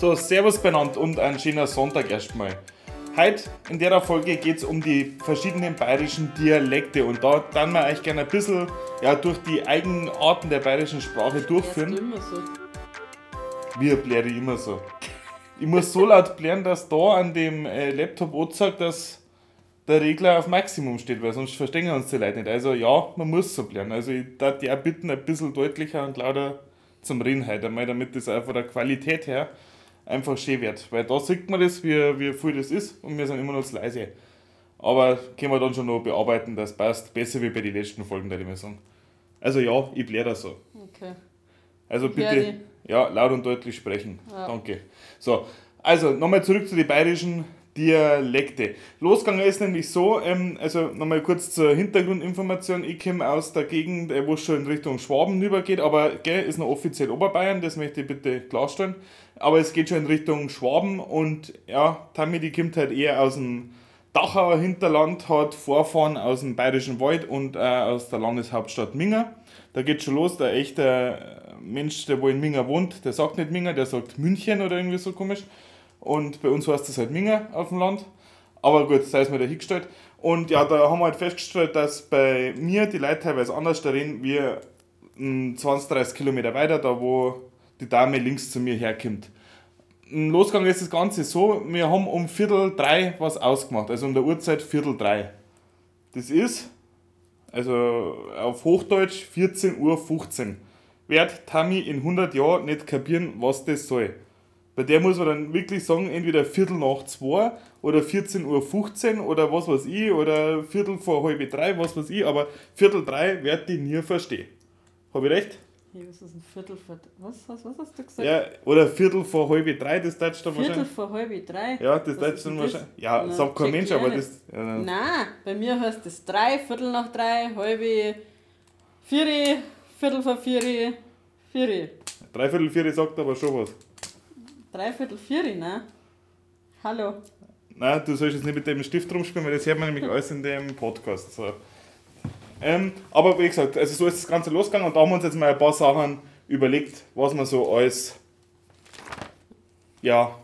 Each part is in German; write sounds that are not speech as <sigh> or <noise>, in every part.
So, Servus benannt und ein schöner Sonntag erstmal. Heute in der Folge geht es um die verschiedenen bayerischen Dialekte und da dann wir euch gerne ein bisschen ja, durch die Eigenarten der bayerischen Sprache durchführen. immer so. Wie bläre ich immer so. Ich muss so laut blären, dass da an dem äh, Laptop anzeigt, dass der Regler auf Maximum steht, weil sonst verstehen uns die Leute nicht. Also ja, man muss so blären. Also ich darf die auch bitten, ein bisschen deutlicher und lauter zum Reden heute einmal, damit das auch von der Qualität her einfach schön wird. Weil da sieht man das, wie, wie viel das ist und wir sind immer noch zu leise. Aber können wir dann schon noch bearbeiten, das passt besser wie bei den letzten Folgen, würde ich mal sagen. Also ja, ich bläre das so. Okay. Also bitte ja, laut und deutlich sprechen. Ja. Danke. So, also nochmal zurück zu den bayerischen Dialekte. Losgegangen ist nämlich so, ähm, also nochmal kurz zur Hintergrundinformation. Ich komme aus der Gegend, äh, wo es schon in Richtung Schwaben rübergeht, aber gell, ist noch offiziell Oberbayern, das möchte ich bitte klarstellen. Aber es geht schon in Richtung Schwaben und ja, Tammy, die kommt halt eher aus dem Dachauer Hinterland, hat Vorfahren aus dem Bayerischen Wald und äh, aus der Landeshauptstadt Minga. Da geht schon los, der echte Mensch, der wo in Minga wohnt, der sagt nicht Minga, der sagt München oder irgendwie so komisch. Und bei uns heißt das halt Minga auf dem Land. Aber gut, sei es mal dahingestellt. Und ja, da haben wir halt festgestellt, dass bei mir die Leute teilweise anders da reden, wie mm, 20, 30 Kilometer weiter, da wo die Dame links zu mir herkommt. Mm, Losgegangen ist das Ganze so, wir haben um Viertel drei was ausgemacht, also um der Uhrzeit Viertel drei. Das ist, also auf Hochdeutsch 14.15 Uhr. Wird Tammy in 100 Jahren nicht kapieren, was das soll. Bei der muss man dann wirklich sagen, entweder Viertel nach zwei oder 14.15 Uhr oder was weiß ich, oder Viertel vor halb drei, was weiß ich, aber Viertel drei wird die nie verstehen. Habe ich recht? Hier ist es ein Viertel vor. Was, was, was hast du gesagt? Ja, oder Viertel vor halb drei, das Deutsch dann Viertel wahrscheinlich. vor halb drei. Ja, das ist dann das? wahrscheinlich. Ja, Na, sagt kein Mensch, aber das. Ja, Nein, bei mir heißt es drei, Viertel nach drei, halbe, vieri, Viertel vor vieri, vieri. Dreiviertel vier sagt aber schon was. Dreiviertel vieri, ne? Hallo. Nein, du sollst jetzt nicht mit dem Stift rumspielen, weil das hört man nämlich alles in dem Podcast. So. Ähm, aber wie gesagt, also so ist das Ganze losgegangen und da haben wir uns jetzt mal ein paar Sachen überlegt, was man so als, ja,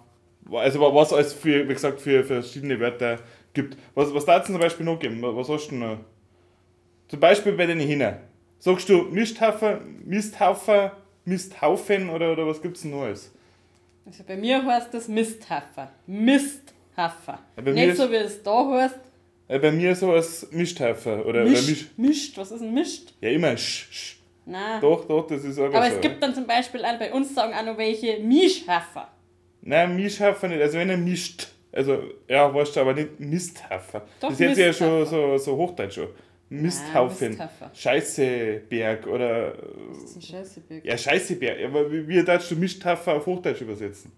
also was als für, wie gesagt, für verschiedene Wörter gibt. Was, was da jetzt zum Beispiel noch geben? Was hast du noch? Zum Beispiel bei den Hühnern. Sagst du Misthaufen, Misthaufen, Misthaufen oder, oder was gibt es denn noch alles? Also bei mir heißt das Misthaffer. Misthaffer. Ja, Nicht so wie es da heißt. Äh, bei mir so als Misthaufen oder, oder Mischt. Misch. Mischt. Was ist ein Mischt? Ja, immer sch, sch. Nein. Doch, doch, das ist auch Aber so. es gibt dann zum Beispiel auch bei uns sagen auch noch welche Mischhaffer. Nein, Mischhafer nicht. Also wenn er mischt. Also, ja, weißt du, aber nicht Misthafer. Doch, das ist jetzt ja schon so, so Hochdeutsch schon. Misthaufen. Misthafer. Scheißeberg oder. Das ist ein Scheißeberg. Ja, Scheißeberg. Aber wie, wie darfst du Misthaufen auf Hochdeutsch übersetzen?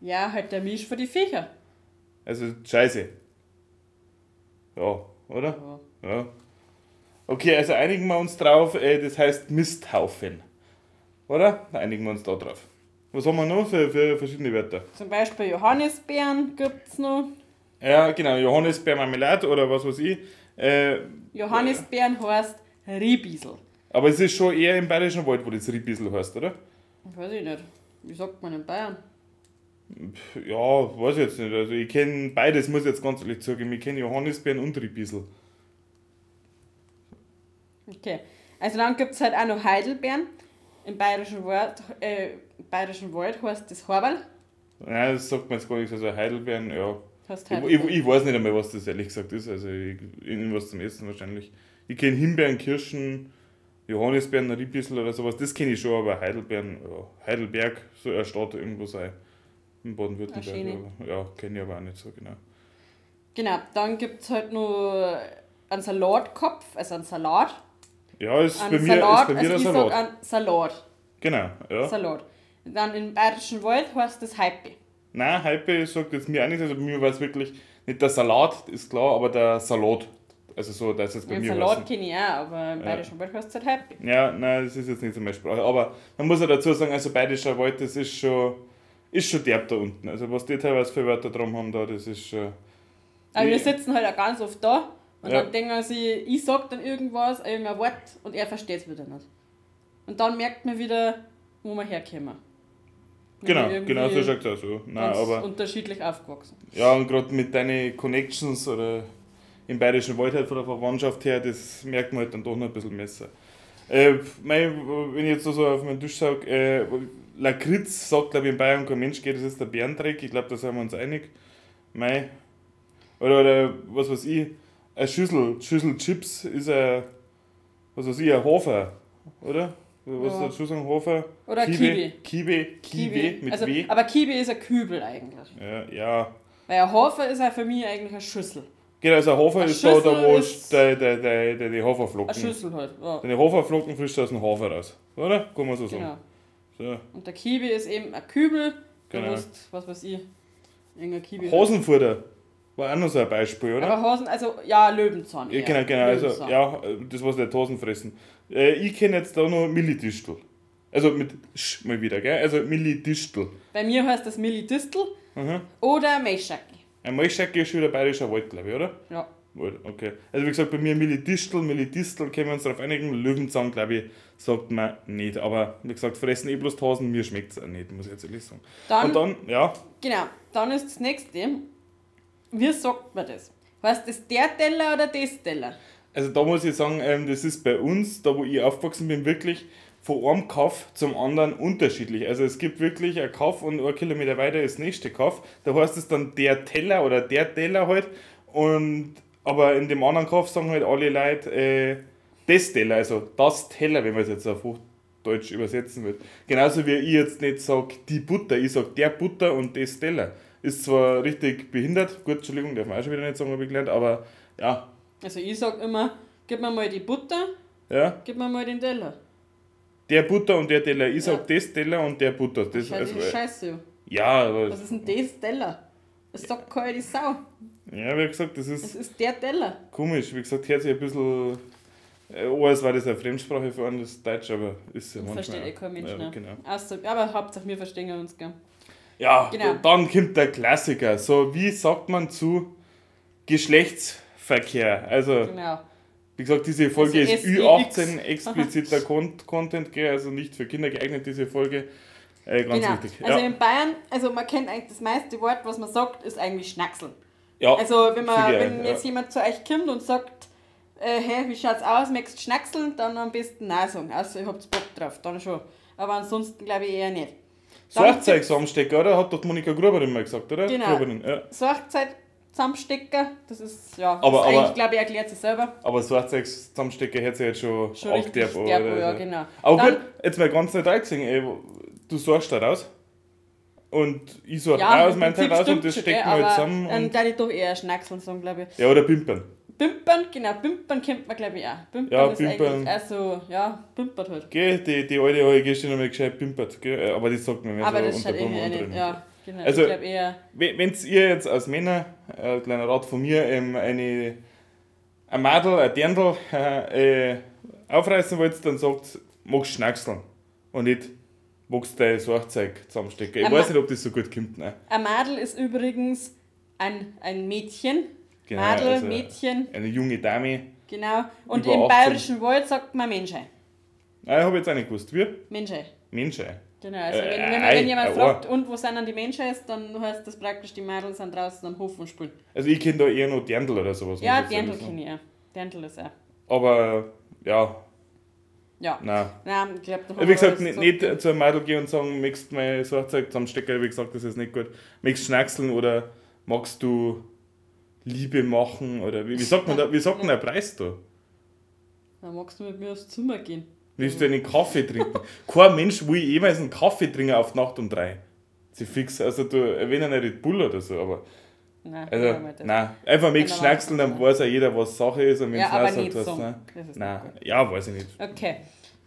Ja, halt der Misch für die Viecher. Also, Scheiße. Ja, oder? Ja. Ja. Okay, also einigen wir uns drauf, äh, das heißt Misthaufen. Oder? Einigen wir uns da drauf. Was haben wir noch für, für verschiedene Wörter? Zum Beispiel Johannisbeeren gibt es noch. Ja, genau, Johannisbeermarmelade oder was weiß ich. Äh, Johannisbeeren heißt Riebiesel. aber es ist schon eher im Bayerischen Wald, wo das Riebissel heißt, oder? Weiß ich nicht. Wie sagt man in Bayern? Ja, weiß ich jetzt nicht. Also ich kenne beides, muss ich jetzt ganz ehrlich zugeben. Ich kenne Johannisbeeren und Riebissel. Okay. Also dann gibt es halt auch noch Heidelbeeren. Im Bayerischen Wald, äh, Bayerischen Wald heißt das Horberl. Nein, das sagt man jetzt gar nicht. Also Heidelbeeren, ja. Heißt Ich, ich, Heidelbeeren. ich weiß nicht einmal, was das ehrlich gesagt ist. Also ich, irgendwas zum Essen wahrscheinlich. Ich kenne Himbeeren, Kirschen, Johannisbeeren, Riebissel oder sowas. Das kenne ich schon, aber Heidelbeeren, ja. Heidelberg, so eine Stadt irgendwo sei. In Baden-Württemberg. Ja, kenne ich aber auch nicht so genau. Genau, dann gibt es halt noch einen Salatkopf, also einen Salat. Ja, ist bei Einen mir, Salat, ist bei mir also der ich sag Salat. einen Salat. Genau, ja. Salat. Dann im Bayerischen Wald heißt das Heipe. Nein, Hype sagt jetzt mir auch nichts. Also bei mir war es wirklich nicht der Salat, ist klar, aber der Salat. Also so, das ist jetzt bei Den mir Salat kenne ich auch, aber im Bayerischen Wald heißt es halt Heipe. Ja, nein, das ist jetzt nicht so meine Sprache. Aber man muss ja dazu sagen, also Bayerischer Wald, das ist schon, ist schon derb da unten. Also was die teilweise für Wörter drum haben da, das ist schon. Aber Die- wir sitzen halt auch ganz oft da und Ja. dann denken sie, ich sag dann irgendwas, irgendein Wort und er versteht es wieder nicht. Und dann merkt man wieder, wo wir herkommen. Genau, genau so schaut es auch so. Nein, aber unterschiedlich aufgewachsen. ja, und gerade mit deinen Connections oder im Bayerischen Wald halt von der Verwandtschaft her, das merkt man halt dann doch noch ein bisschen besser. Äh, mei, wenn ich jetzt so auf meinen Tisch sage, äh, Lakritz sagt, glaube ich, in Bayern kein Mensch geht, das ist der Bärendreck. Ich glaube, da sind wir uns einig. Mei. Oder, oder was weiß ich, eine Schüssel, Schüssel Chips ist ein, was weiß ich, ein Hafer, oder? Was Ja. dazu sagen, Hafer? Oder Kiwi. Kiwi, Kiwi, mit also, W. Aber Kiwi ist ein Kübel eigentlich. Ja, ja. Weil ein Hafer ist ja für mich eigentlich eine Schüssel. Genau, also ein Eine ist da, da wo der, der, der, der, die Eine Haferflocken. Schüssel halt. Ja, Deine Haferflocken frischst du aus dem Hafer raus. Oder? Kann man so sagen. genau. So. Und der Kiwi ist eben ein Kübel. Du Genau. musst, was weiß ich, irgendein Kiwi. Hosenfutter war auch noch so ein Beispiel, oder? Aber Hosen, also ja, Löwenzahn. ja, genau, genau. Also, ja, das was nicht Hosen fressen. Äh, ich kenne jetzt da noch Millidistel. Also mit Sch mal wieder, gell? Also Millidistel. Bei mir heißt das Millidistel Mhm. oder Maischacke. Ein Maischacke ist schon wieder bayerischer Wald, glaube ich, oder? Ja. Okay. Also wie gesagt, bei mir Millidistel, Millidistel, können wir uns darauf einigen. Löwenzahn, glaube ich, sagt man nicht. Aber wie gesagt, fressen eh bloß Hosen, mir schmeckt es auch nicht, muss ich jetzt ehrlich sagen. Dann, Und dann, ja, genau, dann ist das nächste. Wie sagt man das? Heißt das der Teller oder das Teller? Also da muss ich sagen, ähm, das ist bei uns, da wo ich aufgewachsen bin, wirklich von einem Kauf zum anderen unterschiedlich. Also es gibt wirklich einen Kauf und ein Kilometer weiter ist das nächste Kauf. Da heißt es dann der Teller oder der Teller halt. Und, aber in dem anderen Kauf sagen halt alle Leute äh, das Teller, also das Teller, wenn man es jetzt auf Hochdeutsch übersetzen will. Genauso wie ich jetzt nicht sage die Butter, ich sage der Butter und das Teller. Ist zwar richtig behindert, gut, Entschuldigung, darf man auch schon wieder nicht sagen, habe ich gelernt, aber ja, Also ich sag immer, gib mir mal die Butter, ja. gib mir mal den Teller. Der Butter und der Teller. Ich sag das Teller und der Butter. Das, Schau also, die Scheiße. ja, aber, Was ist denn das Teller? Das sagt keine Sau. ja, wie gesagt, das Das ist ist der Teller. komisch. Wie gesagt, hört sich ein bisschen äh, an, als war das eine Fremdsprache für einen, das Deutsch, aber ist ja manchmal. Versteht eh kein Mensch, ja, ne? Genau. Außer, aber Hauptsache wir verstehen uns, gell? Ja, Genau. dann kommt der Klassiker. So, wie sagt man zu Geschlechtsverkehr? Also, Genau. wie gesagt, diese Folge Also ist SEX. Ü18 expliziter <laughs> Con Content, also nicht für Kinder geeignet, diese Folge. Äh, ganz genau. wichtig. Also ja. in Bayern, also man kennt eigentlich das meiste Wort, was man sagt, ist eigentlich Schnackseln. ja, Also wenn man, wenn ja. jetzt jemand zu euch kommt und sagt, äh, hey, wie schaut's aus, möchtest du schnackseln, dann am besten Nein sagen. Also ihr habt Bock drauf, dann schon. Aber ansonsten glaube ich eher nicht. Sorgzeug zusammenstecken, oder? Hat doch Monika Gruberin mal gesagt, oder? Genau. Gruberin, ja. Sorgzeit zusammenstecken, das ist, ja, Aber- das ist eigentlich, aber- glaube ich, erklärt sich selber. Aber Sorgzeug zusammenstecken hätte sie jetzt schon, Schon abderb, derb, oder? ja, so. genau. Aber Dann- gut, jetzt mal ganz neutral gesehen, ey, du sorgst da raus. Und ich sorge Ja, auch aus meinem Teil raus und das stecken gell, wir halt zusammen. Dann Und, darf ich doch eher Schnackseln sagen, glaube ich. ja, oder pimpern. Pimpern, genau, Pimpern kennt man, glaube ich, auch. Pimpern Ja, ist Pimpern. eigentlich also, ja, pimpert halt. Gell, die, die alte habe ich gestern nochmal gescheit pimpert, gell? Äh, Aber das sagt man mehr Aber so das ist halt eine, ja, genau. Also- ich glaube eher, Wenn ihr jetzt als Männer, äh, ein kleiner Rat von mir, ähm, eine, ein Madel, ein Dirndl äh, äh, aufreißen wollt, dann sagt, magst schnackseln. Und nicht, magst dein Sorgzeug zusammenstecken. Ich Ein weiß nicht, ob das so gut kommt. Ne? ein Madel ist übrigens ein, ein Mädchen. Genau, Madel, also Mädchen, Eine junge Dame. genau. Und im 18. bayerischen Wald sagt man Menschei. Ah, ich habe jetzt auch nicht gewusst. Wie? Menschei. Menschen. Genau, also Äh, wenn, wenn, wenn jemand ein fragt, und wo sind dann die Menschei, dann heißt das praktisch, die Mädel sind draußen am Hof und spielen. Also ich kenne da eher noch Dirndl oder sowas. Ja, Dirndl kenne ich ja. Dirndl ist auch. Aber ja, Ja. nein. Nein, ich glaube, Wie gesagt, nicht, nicht zu einem Mädel gehen und sagen, magst du mein Sorgzeug zusammenstecken, wie gesagt, das ist nicht gut. Magst du schnackseln oder magst du Liebe machen oder wie, wie sagt man da, wie sagt man der Preis da? Dann magst du mit mir aufs Zimmer gehen. Willst du einen Kaffee trinken? <laughs> Kein Mensch will jemals einen Kaffee trinken auf die Nacht um drei. Sie fix, also du erwähnen einen Red Bull oder so, aber Nein, also, nein, einfach Nein, schnackseln, dann weiß auch jeder, was Sache ist und wenn Ja, es sagt, so. was ist Nein, ja, weiß ich nicht. Okay,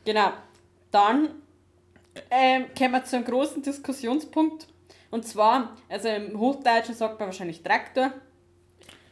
genau. Dann ähm, kommen wir zu einem großen Diskussionspunkt. Und zwar, also im Hochdeutschen sagt man wahrscheinlich Traktor.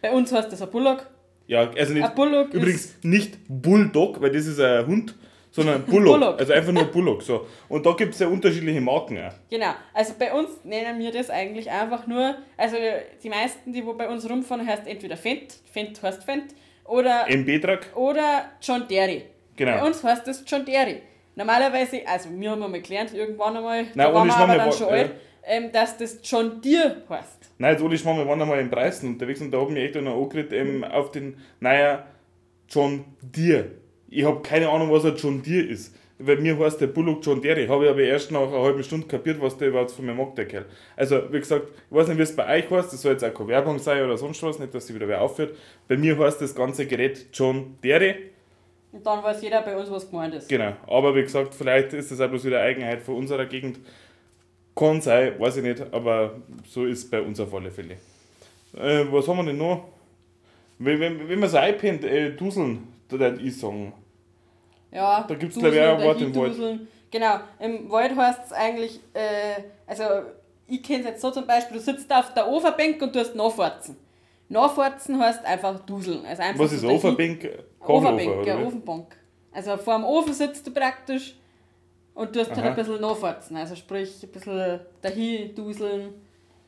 Bei uns heißt das ein Bullock. Ja, also nicht, Ein Bullock übrigens nicht Bulldog, weil das ist ein Hund, sondern Bullock. Bullock. Also einfach nur Bullock. So. Und da gibt es ja unterschiedliche Marken auch. Genau, also bei uns nennen wir das eigentlich einfach nur, also die meisten, die wo bei uns rumfahren, heißt entweder Fendt, Fendt heißt Fendt, oder, MB-Truck, oder John Derry. Genau. Bei uns heißt das John Derry. normalerweise, also wir haben einmal gelernt, irgendwann einmal, Nein, da waren wir aber dann war- schon ja. alt, ähm, dass das John Deere heißt. Nein, jetzt Oli Schwamm, wir waren einmal in Preisen unterwegs und da haben wir echt noch angeredet ähm, auf den, naja, John Deere. Ich habe keine Ahnung, was ein John Deere ist. Weil mir heißt der Bullock John Deere. Habe ich aber erst nach einer halben Stunde kapiert, was der überhaupt von mir mag, der Kerl. Also, wie gesagt, ich weiß nicht, wie es bei euch heißt, das soll jetzt auch keine Werbung sein oder sonst was, nicht, dass sie wieder wer aufhört. Bei mir heißt das ganze Gerät John Deere. Und dann weiß jeder bei uns, was gemeint ist. Genau, aber wie gesagt, vielleicht ist das auch bloß wieder Eigenheit von unserer Gegend. Kann sein, weiß ich nicht, aber so ist bei uns auf alle Fälle. Äh, was haben wir denn noch? Wenn, wenn, wenn man so einpennt, äh, duseln, da würde ich sagen. Ja, Da gibt's, Duseln glaub ich, auch ein oder Wort im Wald. Genau, im Wald heißt es eigentlich, äh, also ich kenne es jetzt so zum Beispiel, du sitzt auf der Ofenbank und du hast nachfarzen. Nachfarzen heißt einfach duseln. Also einfach Was so ist Ofenbank? Ofenbank, Kachenofen, ja, oder? Ofenbank. Also vor dem Ofen sitzt du praktisch und du hast halt ein bisschen nachfarzen. Also sprich, ein bisschen dahin duseln,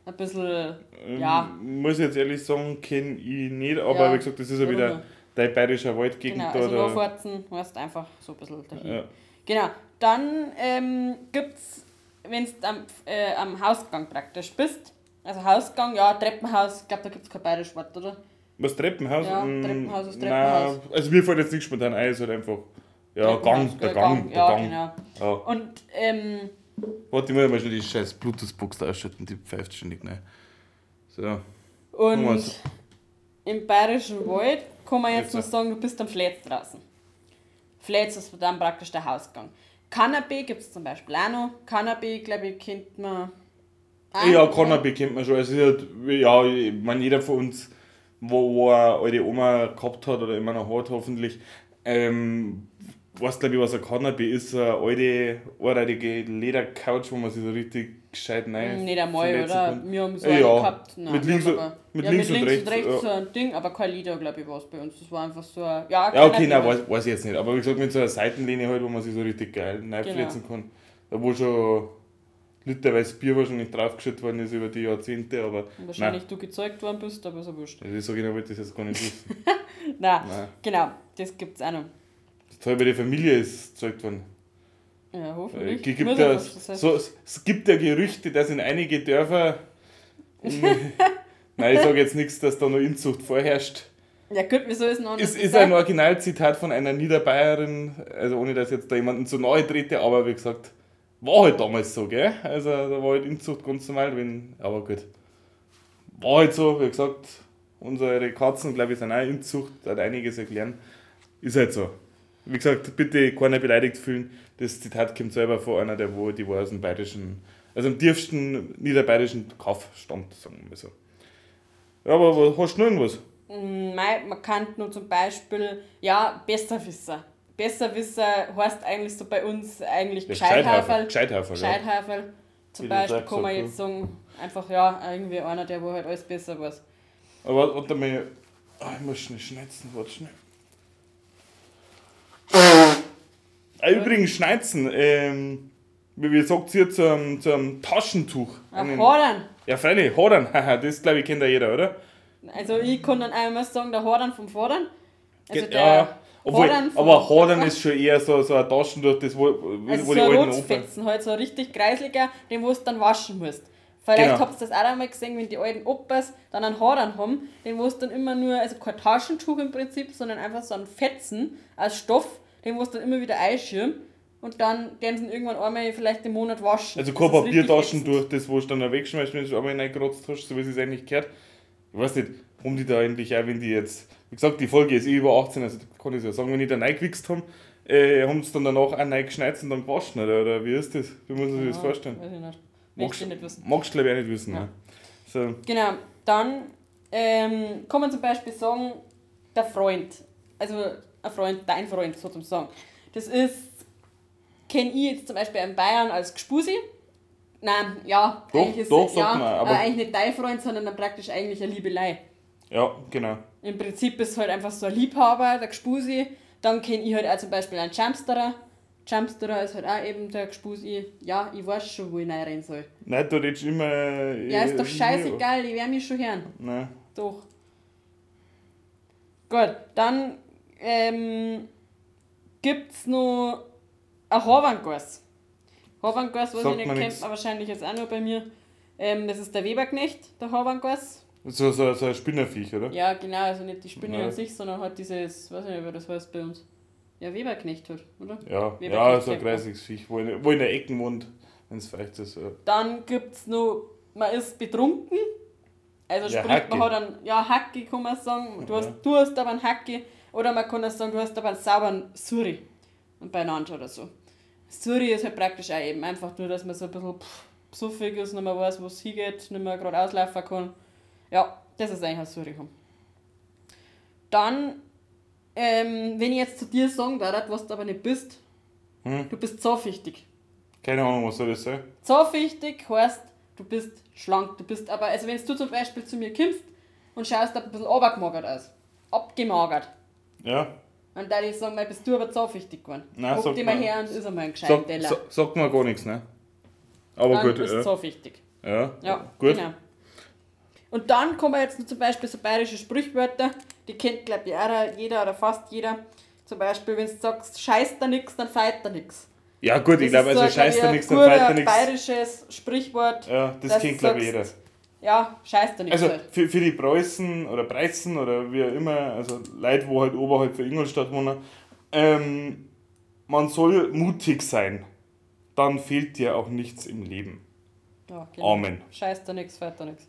ein bisschen, Ähm, ja. Muss ich jetzt ehrlich sagen, kenne ich nicht, aber Ja, wie gesagt, das ist ja wieder nicht? Dein bayerischer Waldgegend Genau, da. also nachfarzen heißt einfach so ein bisschen dahin. ja. Genau, dann ähm, gibt es, wenn du am, äh, am Hausgang praktisch bist, also Hausgang, ja, Treppenhaus, ich glaube, da gibt es kein bayerisches Wort, oder? Was, Treppenhaus? Ja, Mm, Treppenhaus ist nein, Treppenhaus. also mir fällt jetzt nicht spontan ein, es halt einfach. Ja, Gang, der Gang, der ja, Gang. genau. Ja. Und, ähm, Warte, ich muss mal schon die scheiß Bluetooth-Box da ausschalten, die pfeift ständig rein. So. und im bayerischen Wald kann man jetzt Jetzt, noch sagen, du bist am Fletz draußen. Fletz ist dann praktisch der Hausgang. Cannabis gibt es zum Beispiel auch noch. Cannabis, glaube ich, kennt man. Ja, Cannabis kennt man schon. Also, es ist halt, ja, ich meine, jeder von uns, wo, wo eine alte Oma gehabt hat oder immer noch hat, hoffentlich, ähm, weiß, glaube ich, was ein Cannabis ist. Eine alte, anreitige Ledercouch, wo man sich so richtig gescheit rein Hm, Nicht einmal, oder? kann. Wir haben so Ja, eine ja. gehabt. Nein, Mit links aber- mit ja, links mit und links und rechts, rechts ja. so ein Ding, aber kein Lieder, glaube ich, war es bei uns. Das war einfach so ein. Ja, Ja, okay, nein, Lieder. weiß, weiß ich jetzt nicht. Aber wie gesagt, mit so einer Seitenlehne halt, wo man sich so richtig geil reinfletzen Genau. kann. Da wo schon literweise Bier wahrscheinlich draufgeschüttet worden ist über die Jahrzehnte, aber Und Wahrscheinlich du gezeugt worden bist, aber so wurscht. nein, das sage ich noch, wollte ich das jetzt gar nicht <laughs> wissen. Nein, nein. genau, das gibt es auch noch. Das bei der Familie ist gezeugt worden. Ja, Äh, hoffentlich. gibt ja, so, es gibt ja Gerüchte, dass in einige Dörfer. <laughs> Nein, ich sage jetzt nichts, dass da noch Inzucht vorherrscht. Ja, gut, wieso ist noch Es ist ein Originalzitat von einer Niederbayerin, also ohne dass jetzt da jemanden zu nahe trete, aber wie gesagt, war halt damals so, gell? Also da war halt Inzucht ganz normal, wenn, aber gut. War halt so, wie gesagt, unsere Katzen, glaube ich, sind auch Inzucht, hat einiges erklären. Ist halt so. Wie gesagt, bitte keiner beleidigt fühlen. Das Zitat kommt selber von einer, der wo die war aus dem bayerischen, also dem tiefsten niederbayerischen Kauf stammt, sagen wir mal so. Ja, aber was- hast du noch irgendwas? Mm, mei, Man kann nur zum Beispiel, ja, Besserwisser. Besserwisser heißt eigentlich so bei uns eigentlich Ja, Gescheithaferl. Gescheithaferl, ja. Zum du Beispiel kann man jetzt sagen, einfach ja, irgendwie einer, der wo halt alles besser weiß. Aber warte mal, ah, ich muss schnell schneizen, warte schnell. Ah, übrigens, schneizen, ähm, wie, sagt ihr zum, zum Taschentuch? Ach, Hordern. ja, freilich, Hodern, <laughs> haha, das glaube ich kennt ja jeder, oder? Also ich kann dann einmal sagen, der Hordern vom Vordern. Also ja, obwohl, Hordern aber Hodern Vordern. ist schon eher so, so ein Taschentuch, das wo, Also wo so die ein alten. Rotzfetzen, halt so ein richtig kreisliger, den du dann waschen musst. Vielleicht Genau. habt ihr das auch einmal gesehen, wenn die alten Opas dann einen Hordern haben, den wo du dann immer nur, also kein Taschentuch im Prinzip, sondern einfach so ein Fetzen aus Stoff, den wo du dann immer wieder einschirmen und dann den sie irgendwann einmal vielleicht im Monat waschen. Also Das kein ist richtig Papiertaschen durch das, wo du dann wegschmeißt, wenn du es einmal reingekratzt hast, so wie es eigentlich gehört. Ich weiß nicht, haben die da eigentlich auch, wenn die jetzt, wie gesagt, die Folge ist eh über 18, also kann ich ja sagen, wenn die da reingewichst haben, äh, haben sie dann danach auch reingeschneit und dann gewaschen, oder, oder wie ist das? Wie muss man sich das vorstellen? Weiß ich nicht. Möchte ich nicht wissen. magst du glaube ich auch nicht wissen. Ja. Ne? So, Genau, dann ähm, kann man zum Beispiel sagen, der Freund, also ein Freund, dein Freund sozusagen. Das ist, kenne ich jetzt zum Beispiel in Bayern als Gspusi. Nein, ja, Doch, eigentlich ist doch, ja, man, aber- äh, eigentlich nicht dein Freund, sondern dann praktisch eigentlich eine Liebelei. ja, genau. Im Prinzip ist halt einfach so ein Liebhaber, der Gspusi. Dann kenne ich halt auch zum Beispiel einen Jumpsterer. Jumpsterer ist halt auch eben der Gspusi. Ja, ich weiß schon, wo ich reinrennen soll. Nein, du redest immer. Ja, ist doch äh, scheißegal, ich werde mich schon hören. Nein. Doch. Gut, dann ähm, gibt es noch ein Horvangas. Horvangas, was Sagt ich nicht kennt man wahrscheinlich jetzt auch nur bei mir. Ähm, das ist der Weberknecht, der Horvangas. So, so, so ein Spinnerviech, oder? Ja, genau, also nicht die Spinne Ja. an sich, sondern halt dieses, weiß ich nicht, wie das heißt bei uns. Ja, Weberknecht halt, oder? Ja, ja, so ein kreisiges Viech, wo in, wo in der Ecke wohnt, wenn es feucht ist. Ja. Dann gibt's noch, man ist betrunken. Also Ja, sprich, Hacke. man hat einen, ja, Hacke kann man sagen. Du hast, Ja. du hast aber einen Hacke. Oder man kann auch sagen, du hast aber einen sauberen Suri. Und beieinander oder so. Suri ist halt praktisch auch eben einfach nur, dass man so ein bisschen pff, psuffig ist, nicht mehr weiß, wo es hingeht, nicht mehr gerade auslaufen kann. Ja, das ist eigentlich ein Suri. Dann, ähm, wenn ich jetzt zu dir sagen darf, was du aber nicht bist, Hm? du bist zollpflichtig. Keine Ahnung, was soll das sein? Zollpflichtig heißt, du bist schlank. Du bist aber, also wenn du zum Beispiel zu mir kommst und schaust ein bisschen abgemagert aus, abgemagert, Ja? dann würde ich sagen, mal bist du aber zollpflichtig geworden. Nein, Guck sag dir mal her und ist einmal ein gescheiter Sag, Teller. sag, sagt mir gar nichts, ne? Aber dann gut, bist du ja. zollpflichtig. ja. Ja, gut. genau. Und dann kommen jetzt zum Beispiel so bayerische Sprichwörter, die kennt glaube ich auch jeder oder fast jeder. Zum Beispiel, wenn du sagst, scheiß da nix, dann feit da nix. Ja, gut, ich Das glaube, ist also so, scheiß da ich, nichts, ein dann guter fällt da nichts. bayerisches Sprichwort. Ja, das kennt, glaube ich, jeder. Ja, scheiß da nichts. Also halt. für, für die Preußen oder Preußen oder wie auch immer, also Leute, wo halt oberhalb von Ingolstadt wohnen, ähm, man soll mutig sein. Dann fehlt dir auch nichts im Leben. Ja, genau. Amen. Scheiß da nix, fällt da nix.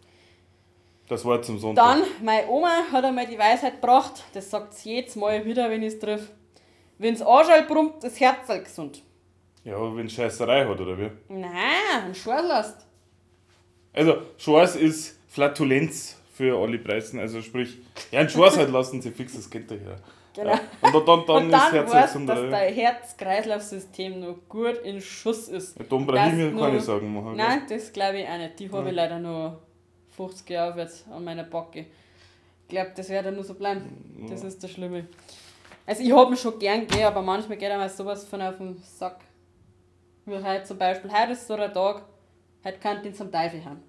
Das war zum Sonntag. Dann, meine Oma hat einmal die Weisheit gebracht, das sagt sie jedes Mal wieder, wenn ich es triff. Wenn's Anschall brummt, ist Herz gesund. Ja, aber wenn Scheißerei hat, oder wie? Nein, ein Schorlast. Also, Schors ist Flatulenz für alle Preisen. Also sprich, ja, ein Schors halt lassen sie fix, das ihr ja. Genau. Ja. Und dann, dann, dann Und ist dann Herz weißt dass dein Herz-Kreislauf-System noch gut in Schuss ist. Ja, Dom Dass Brahimi nur- kann ich sagen machen. gell? Nein, das glaube ich auch nicht. Die habe ich leider nur 50 Jahre aufwärts an meiner Backe. Ich glaube, das wird dann nur so bleiben. Das ist das Schlimme. Also ich habe ihn schon gern gell, aber manchmal geht einmal sowas von auf den Sack. Wie heute zum Beispiel. Heute ist so der Tag, heute kann ihn zum Teufel haben.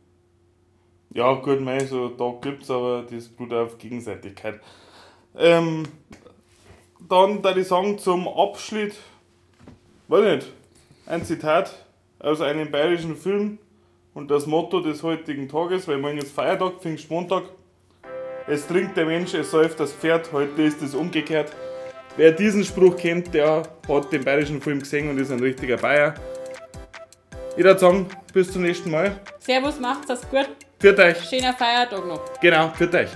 Ja, gut, mei, so Tag gibt's, aber das beruht auf Gegenseitigkeit. Ähm, dann da ich sagen zum Abschnitt, weiß nicht, ein Zitat aus einem bayerischen Film und das Motto des heutigen Tages, weil morgen ist Feiertag, Pfingstmontag. Es trinkt der Mensch, es säuft das Pferd, heute ist es umgekehrt. Wer diesen Spruch kennt, der hat den bayerischen Film gesehen und ist ein richtiger Bayer. Ich würde sagen, bis zum nächsten Mal. Servus, macht's das gut. Für euch. Schöner Feiertag noch. Genau, für euch.